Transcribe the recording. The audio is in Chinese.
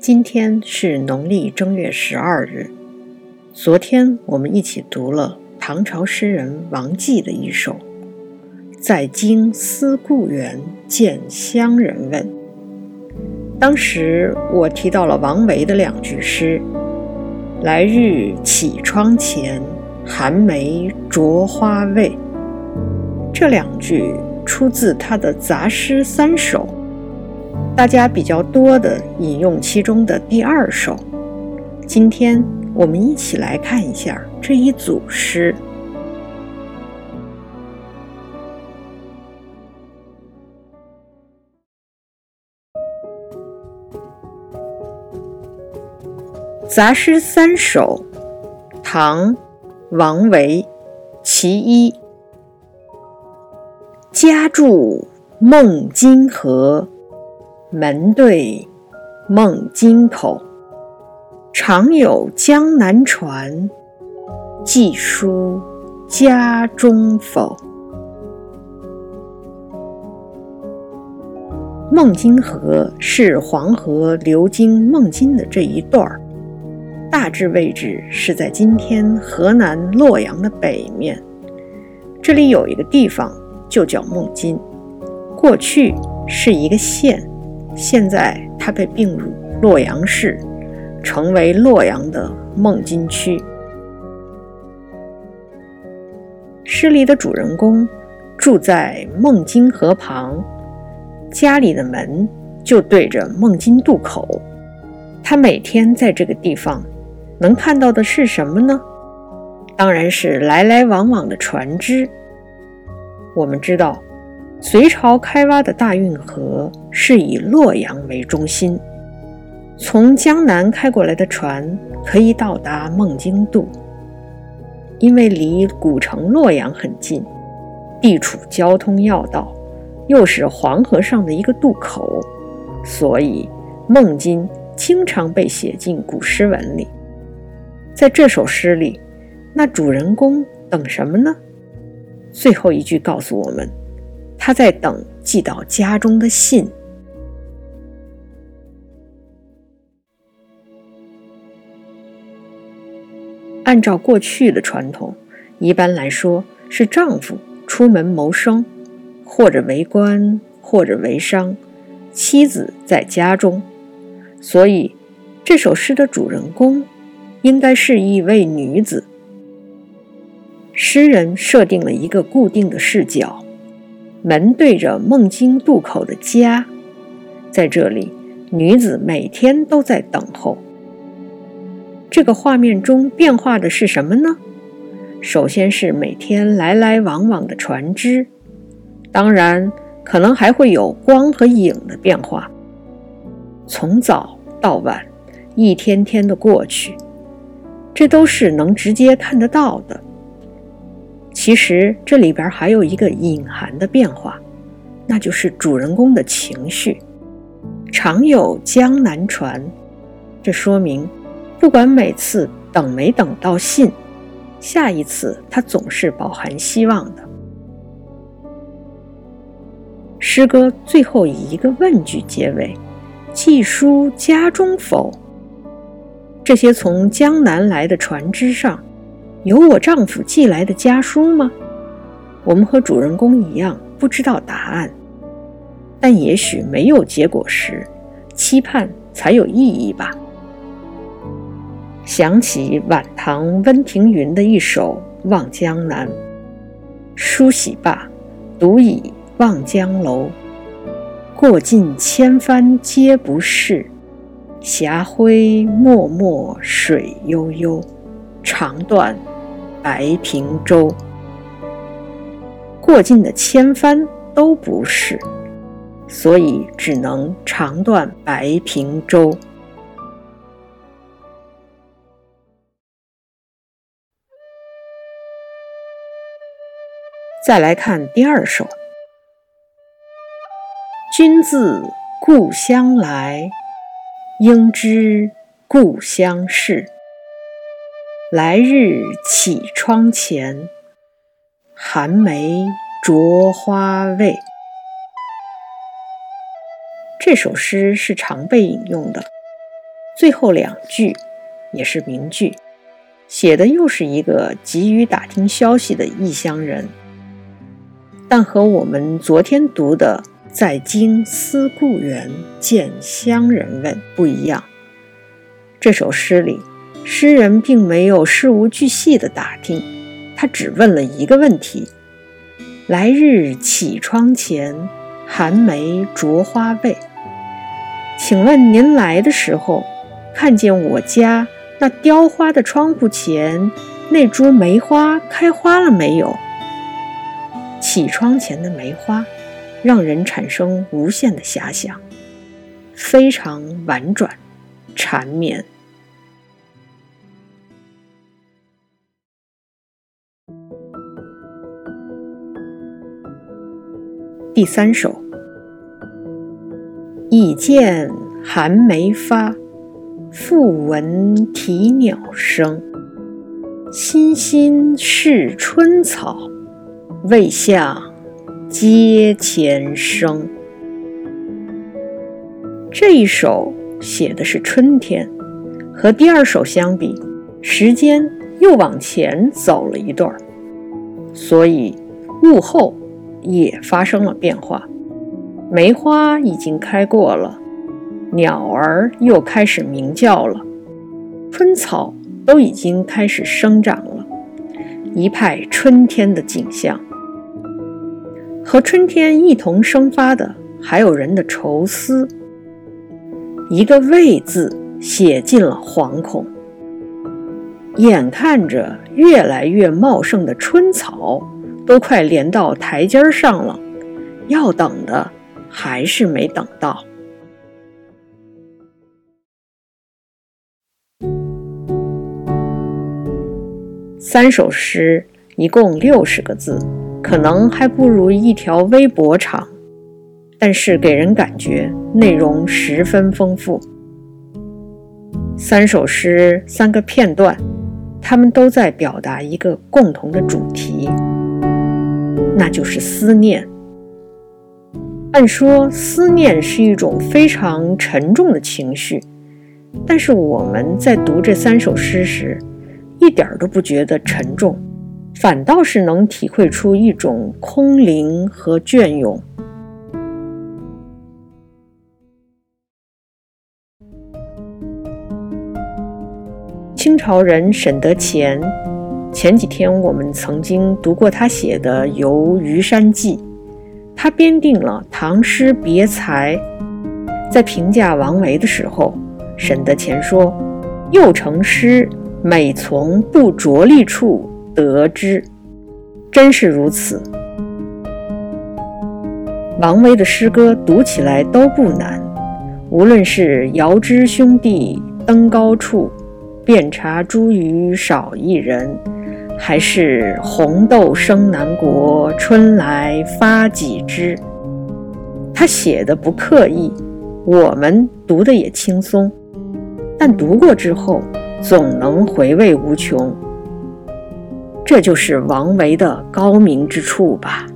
今天是农历正月十二日。昨天我们一起读了唐朝诗人王继的一首《在京思故园，见乡人问》。当时我提到了王维的两句诗：“来日绮窗前，寒梅著花未。”这两句出自他的杂诗三首。大家比较多的引用其中的第二首，今天我们一起来看一下这一组诗。杂诗三首，唐·王维，其一。家住孟津河。门对孟津口，常有江南船，寄书家中否？孟津河是黄河流经孟津的这一段儿，大致位置是在今天河南洛阳的北面。这里有一个地方就叫孟津，过去是一个县。现在它被并入洛阳市，成为洛阳的孟津区。诗里的主人公住在孟津河旁，家里的门就对着孟津渡口。他每天在这个地方能看到的是什么呢？当然是来来往往的船只。我们知道。隋朝开挖的大运河是以洛阳为中心，从江南开过来的船可以到达孟津渡，因为离古城洛阳很近，地处交通要道，又是黄河上的一个渡口，所以孟津经常被写进古诗文里。在这首诗里，那主人公等什么呢？最后一句告诉我们。他在等寄到家中的信。按照过去的传统，一般来说是丈夫出门谋生，或者为官，或者为商，妻子在家中。所以，这首诗的主人公应该是一位女子。诗人设定了一个固定的视角。门对着孟津渡口的家，在这里，女子每天都在等候。这个画面中变化的是什么呢？首先是每天来来往往的船只，当然可能还会有光和影的变化。从早到晚，一天天的过去，这都是能直接看得到的。其实这里边还有一个隐含的变化，那就是主人公的情绪。常有江南船，这说明不管每次等没等到信，下一次他总是饱含希望的。诗歌最后以一个问句结尾：“寄书家中否？”这些从江南来的船只上。有我丈夫寄来的家书吗？我们和主人公一样，不知道答案。但也许没有结果时，期盼才有意义吧。想起晚唐温庭筠的一首《望江南》：“梳洗罢，独倚望江楼。过尽千帆皆不是，霞辉脉脉水悠悠。长断。”白平洲，过尽的千帆都不是，所以只能长断白平洲。再来看第二首：君自故乡来，应知故乡事。来日绮窗前，寒梅著花未？这首诗是常被引用的，最后两句也是名句，写的又是一个急于打听消息的异乡人，但和我们昨天读的“在京思故园，见乡人问”不一样。这首诗里，诗人并没有事无巨细的打听，他只问了一个问题：“来日绮窗前，寒梅著花未？”请问您来的时候，看见我家那雕花的窗户前那株梅花开花了没有？绮窗前的梅花，让人产生无限的遐想，非常婉转。缠绵。第三首，已见寒梅发，复闻啼鸟声。欣欣是春草，未向阶前生。这一首。写的是春天，和第二首相比，时间又往前走了一段儿，所以物候也发生了变化。梅花已经开过了，鸟儿又开始鸣叫了，春草都已经开始生长了，一派春天的景象。和春天一同生发的，还有人的愁思。一个“未”字写尽了惶恐。眼看着越来越茂盛的春草都快连到台阶上了，要等的还是没等到。三首诗一共六十个字，可能还不如一条微博长。但是给人感觉内容十分丰富。三首诗，三个片段，他们都在表达一个共同的主题，那就是思念。按说思念是一种非常沉重的情绪，但是我们在读这三首诗时，一点儿都不觉得沉重，反倒是能体会出一种空灵和隽永。清朝人沈德潜，前几天我们曾经读过他写的《游虞山记》，他编定了唐诗别裁，在评价王维的时候，沈德潜说：“又成诗，每从不着力处得之。”真是如此。王维的诗歌读起来都不难，无论是遥知兄弟登高处。遍插茱萸少一人，还是红豆生南国，春来发几枝。他写的不刻意，我们读的也轻松，但读过之后总能回味无穷。这就是王维的高明之处吧。